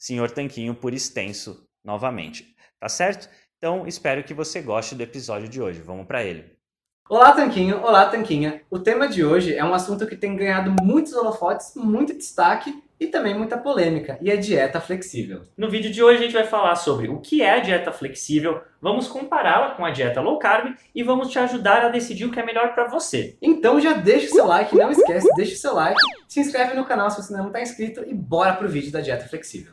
Senhor Tanquinho por extenso novamente. Tá certo? Então, espero que você goste do episódio de hoje. Vamos para ele. Olá, Tanquinho! Olá, Tanquinha! O tema de hoje é um assunto que tem ganhado muitos holofotes, muito destaque e também muita polêmica, e é dieta flexível. No vídeo de hoje a gente vai falar sobre o que é a dieta flexível, vamos compará-la com a dieta low carb e vamos te ajudar a decidir o que é melhor para você. Então já deixa o seu like, não esquece, deixa o seu like, se inscreve no canal se você não está inscrito e bora pro vídeo da dieta flexível.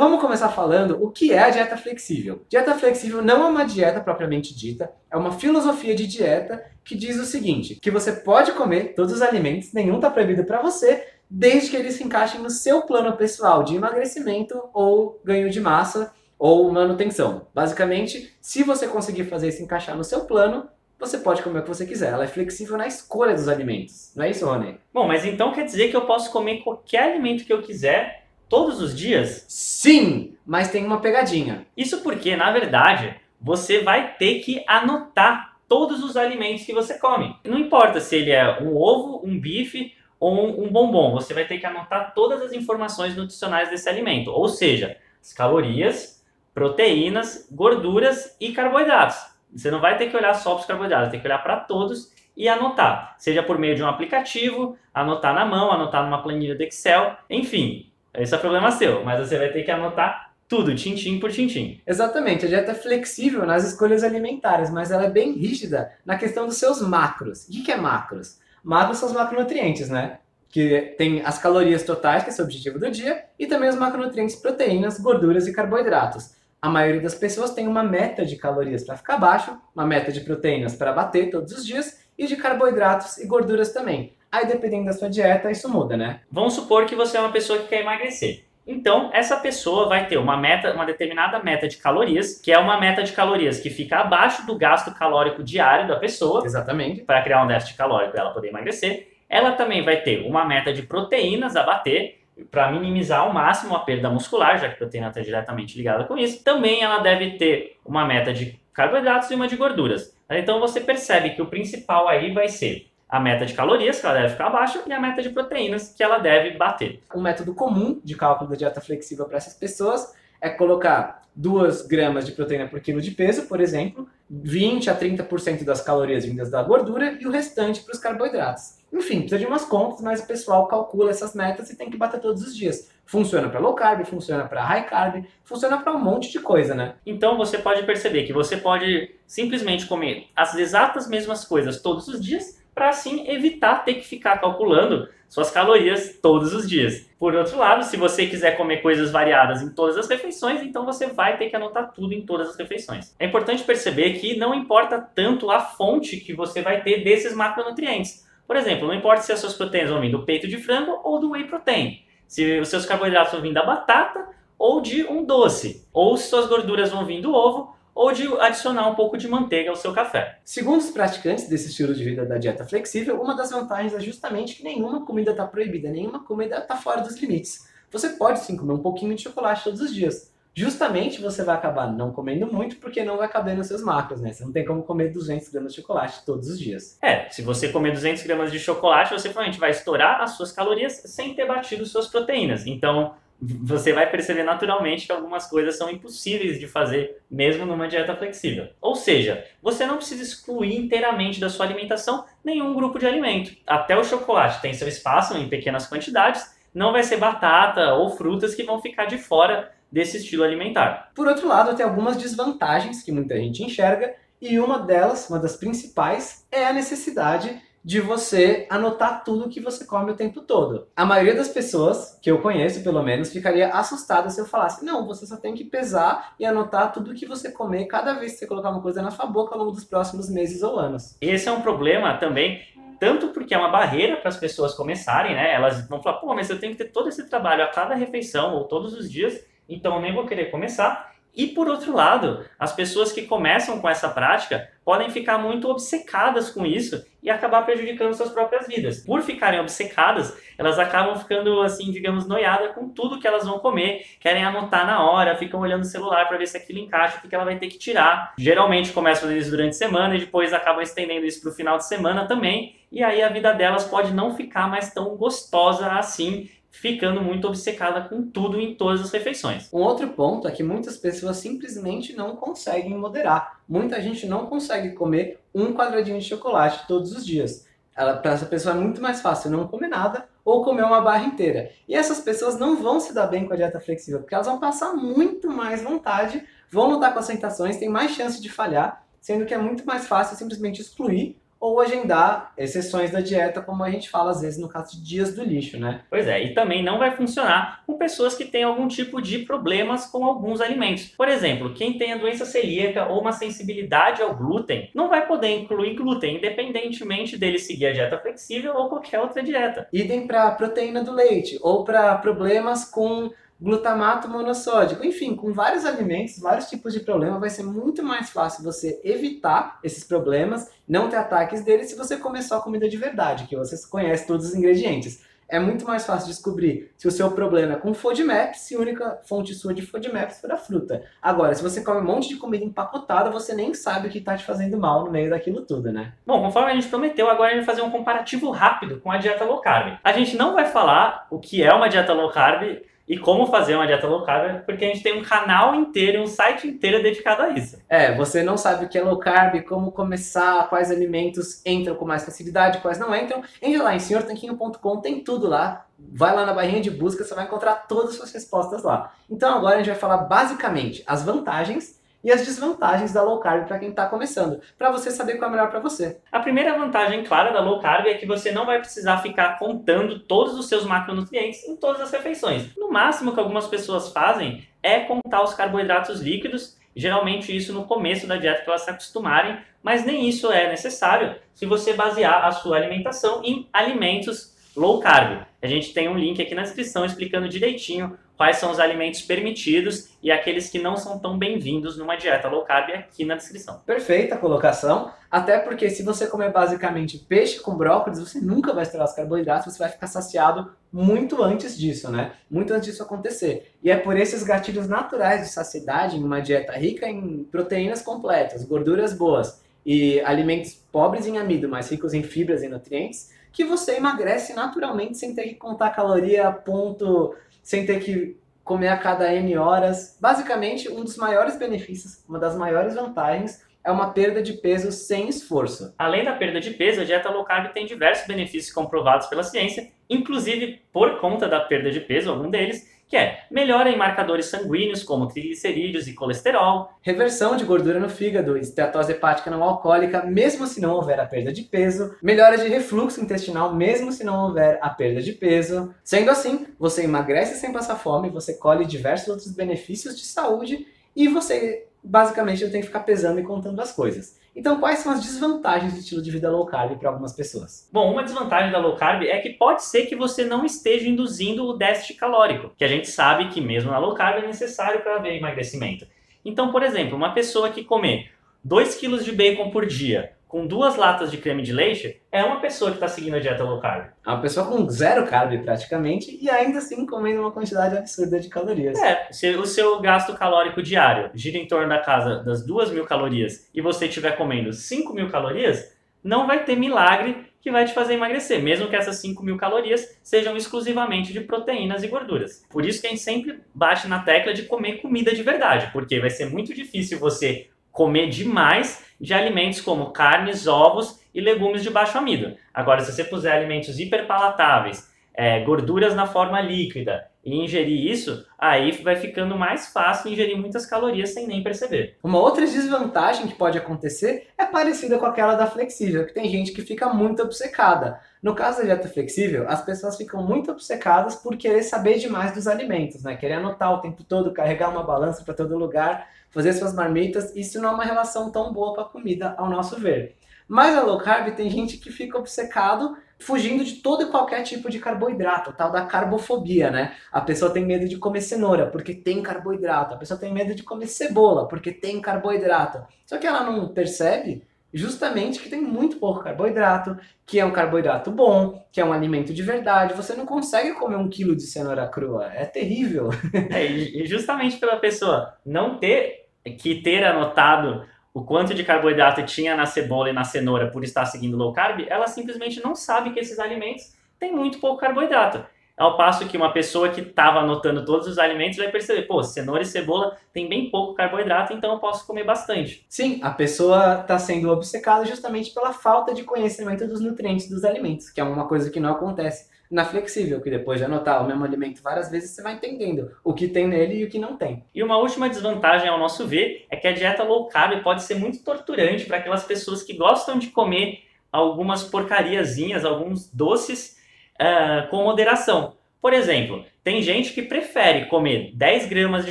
Vamos começar falando o que é a dieta flexível. Dieta flexível não é uma dieta propriamente dita, é uma filosofia de dieta que diz o seguinte, que você pode comer todos os alimentos, nenhum está proibido para você, desde que eles se encaixem no seu plano pessoal de emagrecimento ou ganho de massa ou manutenção. Basicamente, se você conseguir fazer isso encaixar no seu plano, você pode comer o que você quiser. Ela é flexível na escolha dos alimentos. Não é isso, Rony? Bom, mas então quer dizer que eu posso comer qualquer alimento que eu quiser todos os dias? Sim, mas tem uma pegadinha. Isso porque, na verdade, você vai ter que anotar todos os alimentos que você come. Não importa se ele é um ovo, um bife ou um, bombom, você vai ter que anotar todas as informações nutricionais desse alimento, ou seja, as calorias, proteínas, gorduras e carboidratos. Você não vai ter que olhar só para os carboidratos, tem que olhar para todos e anotar, seja por meio de um aplicativo, anotar na mão, anotar numa planilha do Excel, enfim, esse é problema seu, mas você vai ter que anotar tudo, tintim por tintim. Exatamente, a dieta é flexível nas escolhas alimentares, mas ela é bem rígida na questão dos seus macros. O que é macros? Macros são os macronutrientes, né? Que tem as calorias totais, que é o objetivo do dia, e também os macronutrientes proteínas, gorduras e carboidratos a maioria das pessoas tem uma meta de calorias para ficar baixo, uma meta de proteínas para bater todos os dias e de carboidratos e gorduras também. Aí, dependendo da sua dieta, isso muda, né? Vamos supor que você é uma pessoa que quer emagrecer. Então, essa pessoa vai ter uma meta, uma determinada meta de calorias, que é uma meta de calorias que fica abaixo do gasto calórico diário da pessoa. Exatamente. Para criar um déficit calórico e ela poder emagrecer. Ela também vai ter uma meta de proteínas a bater, para minimizar ao máximo a perda muscular, já que a proteína está diretamente ligada com isso. Também ela deve ter uma meta de carboidratos e uma de gorduras. Então você percebe que o principal aí vai ser a meta de calorias, que ela deve ficar abaixo, e a meta de proteínas, que ela deve bater. Um método comum de cálculo da dieta flexível para essas pessoas é colocar 2 gramas de proteína por quilo de peso, por exemplo, 20 a 30% das calorias vindas da gordura e o restante para os carboidratos. Enfim, precisa de umas contas, mas o pessoal calcula essas metas e tem que bater todos os dias. Funciona para low carb, funciona para high carb, funciona para um monte de coisa, né? Então você pode perceber que você pode simplesmente comer as exatas mesmas coisas todos os dias, para assim evitar ter que ficar calculando suas calorias todos os dias. Por outro lado, se você quiser comer coisas variadas em todas as refeições, então você vai ter que anotar tudo em todas as refeições. É importante perceber que não importa tanto a fonte que você vai ter desses macronutrientes. Por exemplo, não importa se as suas proteínas vão vir do peito de frango ou do whey protein, se os seus carboidratos vão vir da batata ou de um doce, ou se suas gorduras vão vir do ovo ou de adicionar um pouco de manteiga ao seu café. Segundo os praticantes desse estilo de vida da dieta flexível, uma das vantagens é justamente que nenhuma comida está proibida, nenhuma comida está fora dos limites. Você pode sim comer um pouquinho de chocolate todos os dias. Justamente você vai acabar não comendo muito porque não vai caber nos seus macros, né? Você não tem como comer 200 gramas de chocolate todos os dias. É, se você comer 200 gramas de chocolate, você provavelmente vai estourar as suas calorias sem ter batido suas proteínas. Então, você vai perceber naturalmente que algumas coisas são impossíveis de fazer mesmo numa dieta flexível. Ou seja, você não precisa excluir inteiramente da sua alimentação nenhum grupo de alimento. Até o chocolate tem seu espaço em pequenas quantidades, não vai ser batata ou frutas que vão ficar de fora desse estilo alimentar. Por outro lado, tem algumas desvantagens que muita gente enxerga, e uma delas, uma das principais, é a necessidade de você anotar tudo que você come o tempo todo. A maioria das pessoas, que eu conheço pelo menos, ficaria assustada se eu falasse: não, você só tem que pesar e anotar tudo que você comer cada vez que você colocar uma coisa na sua boca ao longo dos próximos meses ou anos. Esse é um problema também tanto porque é uma barreira para as pessoas começarem, né? Elas vão falar, pô, mas eu tenho que ter todo esse trabalho a cada refeição ou todos os dias, então eu nem vou querer começar. E por outro lado, as pessoas que começam com essa prática podem ficar muito obcecadas com isso e acabar prejudicando suas próprias vidas. Por ficarem obcecadas, elas acabam ficando assim, digamos, noiadas com tudo que elas vão comer, querem anotar na hora, ficam olhando o celular para ver se aquilo encaixa, o que ela vai ter que tirar. Geralmente começam a fazer isso durante a semana e depois acabam estendendo isso para o final de semana também, e aí a vida delas pode não ficar mais tão gostosa assim ficando muito obcecada com tudo em todas as refeições. Um outro ponto é que muitas pessoas simplesmente não conseguem moderar. Muita gente não consegue comer um quadradinho de chocolate todos os dias. Para essa pessoa é muito mais fácil não comer nada ou comer uma barra inteira. E essas pessoas não vão se dar bem com a dieta flexível, porque elas vão passar muito mais vontade, vão lutar com as tentações, têm mais chance de falhar, sendo que é muito mais fácil simplesmente excluir ou agendar exceções da dieta, como a gente fala às vezes no caso de dias do lixo, né? Pois é, e também não vai funcionar com pessoas que têm algum tipo de problemas com alguns alimentos. Por exemplo, quem tem a doença celíaca ou uma sensibilidade ao glúten não vai poder incluir glúten, independentemente dele seguir a dieta flexível ou qualquer outra dieta. Idem para proteína do leite ou para problemas com glutamato monossódico, enfim, com vários alimentos, vários tipos de problema, vai ser muito mais fácil você evitar esses problemas, não ter ataques deles se você comer só comida de verdade, que você conhece todos os ingredientes. É muito mais fácil descobrir se o seu problema é com FODMAP, se a única fonte sua de FODMAP for a fruta. Agora, se você come um monte de comida empacotada, você nem sabe o que está te fazendo mal no meio daquilo tudo, né? Bom, conforme a gente prometeu, agora a gente vai fazer um comparativo rápido com a dieta low carb. A gente não vai falar o que é uma dieta low carb e como fazer uma dieta low carb, porque a gente tem um canal inteiro, um site inteiro dedicado a isso. É, você não sabe o que é low carb, como começar, quais alimentos entram com mais facilidade, quais não entram. Entra lá em senhortanquinho.com, tem tudo lá. Vai lá na barrinha de busca, você vai encontrar todas as suas respostas lá. Então agora a gente vai falar basicamente as vantagens e as desvantagens da low carb para quem está começando, para você saber qual é melhor para você. A primeira vantagem clara da low carb é que você não vai precisar ficar contando todos os seus macronutrientes em todas as refeições. No máximo que algumas pessoas fazem é contar os carboidratos líquidos, geralmente isso no começo da dieta para elas se acostumarem, mas nem isso é necessário se você basear a sua alimentação em alimentos low carb. A gente tem um link aqui na descrição explicando direitinho quais são os alimentos permitidos e aqueles que não são tão bem-vindos numa dieta low carb aqui na descrição. Perfeita colocação, até porque se você comer basicamente peixe com brócolis, você nunca vai estourar os carboidratos, você vai ficar saciado muito antes disso, né? Muito antes disso acontecer. E é por esses gatilhos naturais de saciedade em uma dieta rica em proteínas completas, gorduras boas e alimentos pobres em amido, mas ricos em fibras e nutrientes, que você emagrece naturalmente sem ter que contar caloria, ponto sem ter que comer a cada N horas. Basicamente, um dos maiores benefícios, uma das maiores vantagens é uma perda de peso sem esforço. Além da perda de peso, a dieta low carb tem diversos benefícios comprovados pela ciência, inclusive por conta da perda de peso, algum deles, que é melhora em marcadores sanguíneos como triglicerídeos e colesterol, reversão de gordura no fígado, esteatose hepática não alcoólica, mesmo se não houver a perda de peso, melhora de refluxo intestinal, mesmo se não houver a perda de peso. Sendo assim, você emagrece sem passar fome, você colhe diversos outros benefícios de saúde e você basicamente tem que ficar pesando e contando as coisas. Então, quais são as desvantagens do estilo de vida low carb para algumas pessoas? Bom, uma desvantagem da low carb é que pode ser que você não esteja induzindo o déficit calórico, que a gente sabe que mesmo na low carb é necessário para haver emagrecimento. Então, por exemplo, uma pessoa que comer 2 kg de bacon por dia com duas latas de creme de leite é uma pessoa que está seguindo a dieta low carb. É uma pessoa com zero carb praticamente e ainda assim comendo uma quantidade absurda de calorias. É, se o seu gasto calórico diário gira em torno da casa das 2 mil calorias e você estiver comendo 5 mil calorias, não vai ter milagre que vai te fazer emagrecer, mesmo que essas 5 mil calorias sejam exclusivamente de proteínas e gorduras. Por isso que a gente sempre bate na tecla de comer comida de verdade, porque vai ser muito difícil você comer demais de alimentos como carnes, ovos e legumes de baixo amido. Agora, se você puser alimentos hiperpalatáveis, é, gorduras na forma líquida e ingerir isso, aí vai ficando mais fácil ingerir muitas calorias sem nem perceber. Uma outra desvantagem que pode acontecer é parecida com aquela da flexível, que tem gente que fica muito obcecada. No caso da dieta flexível, as pessoas ficam muito obcecadas por querer saber demais dos alimentos, né? Querer anotar o tempo todo, carregar uma balança para todo lugar, fazer suas marmitas. Isso não é uma relação tão boa com a comida, ao nosso ver. Mas a low carb tem gente que fica obcecado fugindo de todo e qualquer tipo de carboidrato, tal da carbofobia, né? A pessoa tem medo de comer cenoura porque tem carboidrato, a pessoa tem medo de comer cebola porque tem carboidrato. Só que ela não percebe justamente que tem muito pouco carboidrato, que é um carboidrato bom, que é um alimento de verdade. Você não consegue comer um quilo de cenoura crua, é terrível. É, e justamente pela pessoa não ter que ter anotado o quanto de carboidrato tinha na cebola e na cenoura por estar seguindo low carb, ela simplesmente não sabe que esses alimentos têm muito pouco carboidrato. Ao passo que uma pessoa que estava anotando todos os alimentos vai perceber, pô, cenoura e cebola tem bem pouco carboidrato, então eu posso comer bastante. Sim, a pessoa está sendo obcecada justamente pela falta de conhecimento dos nutrientes dos alimentos, que é uma coisa que não acontece na flexível, que depois de anotar o mesmo alimento várias vezes, você vai entendendo o que tem nele e o que não tem. E uma última desvantagem, ao nosso ver, é que a dieta low carb pode ser muito torturante para aquelas pessoas que gostam de comer algumas porcariazinhas, alguns doces uh, com moderação. Por exemplo, tem gente que prefere comer 10 gramas de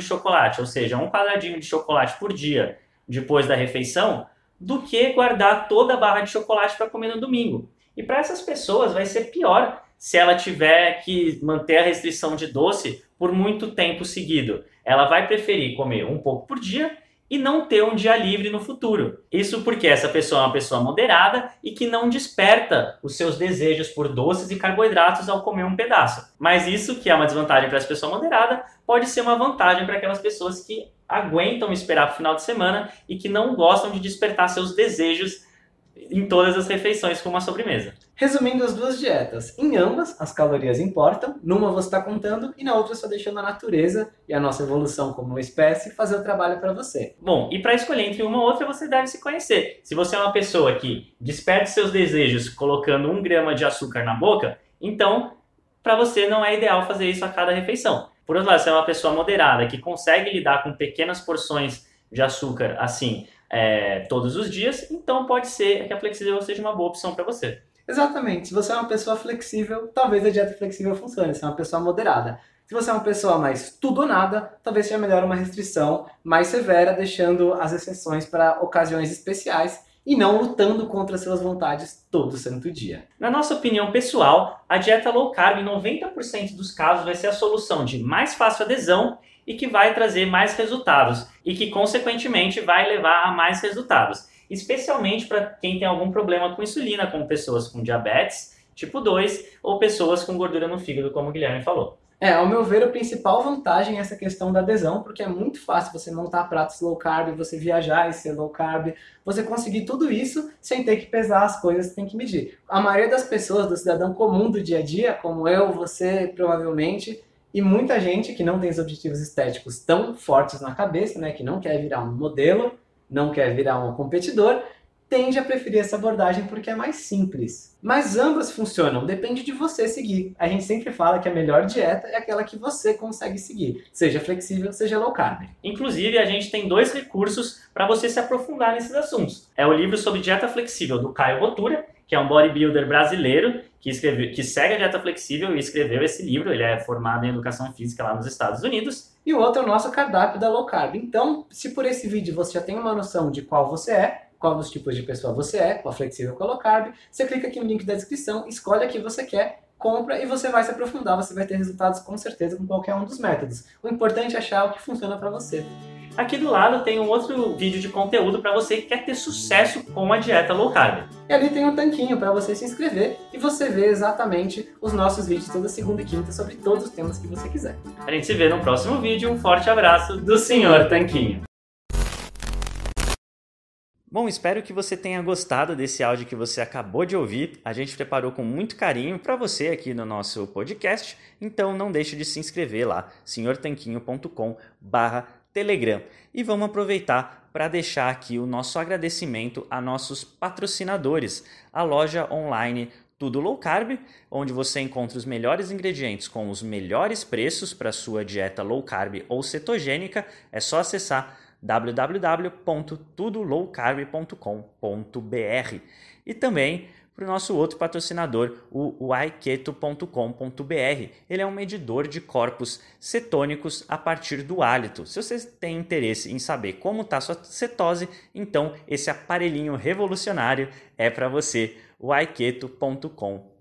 chocolate, ou seja, um quadradinho de chocolate por dia depois da refeição, do que guardar toda a barra de chocolate para comer no domingo. E para essas pessoas vai ser pior se ela tiver que manter a restrição de doce por muito tempo seguido. Ela vai preferir comer um pouco por dia e não ter um dia livre no futuro. Isso porque essa pessoa é uma pessoa moderada e que não desperta os seus desejos por doces e carboidratos ao comer um pedaço. Mas isso, que é uma desvantagem para essa pessoa moderada, pode ser uma vantagem para aquelas pessoas que aguentam esperar o final de semana e que não gostam de despertar seus desejos em todas as refeições com uma sobremesa. Resumindo as duas dietas, em ambas as calorias importam, numa você está contando e na outra só deixando a natureza e a nossa evolução como espécie fazer o trabalho para você. Bom, e para escolher entre uma ou outra você deve se conhecer. Se você é uma pessoa que desperta seus desejos colocando um grama de açúcar na boca, então para você não é ideal fazer isso a cada refeição. Por outro lado, se é uma pessoa moderada que consegue lidar com pequenas porções de açúcar assim é, todos os dias, então pode ser que a flexível seja uma boa opção para você. Exatamente. Se você é uma pessoa flexível, talvez a dieta flexível funcione. Se é uma pessoa moderada. Se você é uma pessoa mais tudo ou nada, talvez seja melhor uma restrição mais severa, deixando as exceções para ocasiões especiais e não lutando contra suas vontades todo santo dia. Na nossa opinião pessoal, a dieta low carb em 90% dos casos vai ser a solução de mais fácil adesão e que vai trazer mais resultados e que, consequentemente, vai levar a mais resultados. Especialmente para quem tem algum problema com insulina, como pessoas com diabetes tipo 2 ou pessoas com gordura no fígado, como o Guilherme falou. É, ao meu ver, a principal vantagem é essa questão da adesão, porque é muito fácil você montar pratos low carb, você viajar e ser low carb, você conseguir tudo isso sem ter que pesar as coisas que tem que medir. A maioria das pessoas, do cidadão comum do dia a dia, como eu, você, provavelmente, e muita gente que não tem os objetivos estéticos tão fortes na cabeça, né, que não quer virar um modelo, não quer virar um competidor, tende a preferir essa abordagem porque é mais simples. Mas ambas funcionam, depende de você seguir. A gente sempre fala que a melhor dieta é aquela que você consegue seguir, seja flexível, seja low carb. Inclusive, a gente tem dois recursos para você se aprofundar nesses assuntos. É o livro sobre dieta flexível do Caio Botura, que é um bodybuilder brasileiro que, escreveu, que segue a dieta flexível e escreveu esse livro. Ele é formado em educação física lá nos Estados Unidos. E o outro é o nosso cardápio da low carb. Então, se por esse vídeo você já tem uma noção de qual você é, qual dos tipos de pessoa você é, qual flexível, qual low carb, você clica aqui no link da descrição, escolhe a que você quer, compra e você vai se aprofundar. Você vai ter resultados com certeza com qualquer um dos métodos. O importante é achar o que funciona para você. Aqui do lado tem um outro vídeo de conteúdo para você que quer ter sucesso com a dieta low carb. E ali tem um tanquinho para você se inscrever e você ver exatamente os nossos vídeos toda segunda e quinta sobre todos os temas que você quiser. A gente se vê no próximo vídeo. Um forte abraço do Senhor Tanquinho. Bom, espero que você tenha gostado desse áudio que você acabou de ouvir. A gente preparou com muito carinho para você aqui no nosso podcast, então não deixe de se inscrever lá, senhortanquinho.com/telegram. E vamos aproveitar para deixar aqui o nosso agradecimento a nossos patrocinadores, a loja online tudo Low Carb, onde você encontra os melhores ingredientes com os melhores preços para sua dieta low carb ou cetogênica. É só acessar www.tudolowcarb.com.br e também para o nosso outro patrocinador, o aiketo.com.br. Ele é um medidor de corpos cetônicos a partir do hálito. Se você tem interesse em saber como está sua cetose, então esse aparelhinho revolucionário é para você,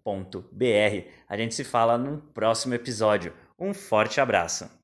o. A gente se fala no próximo episódio. Um forte abraço!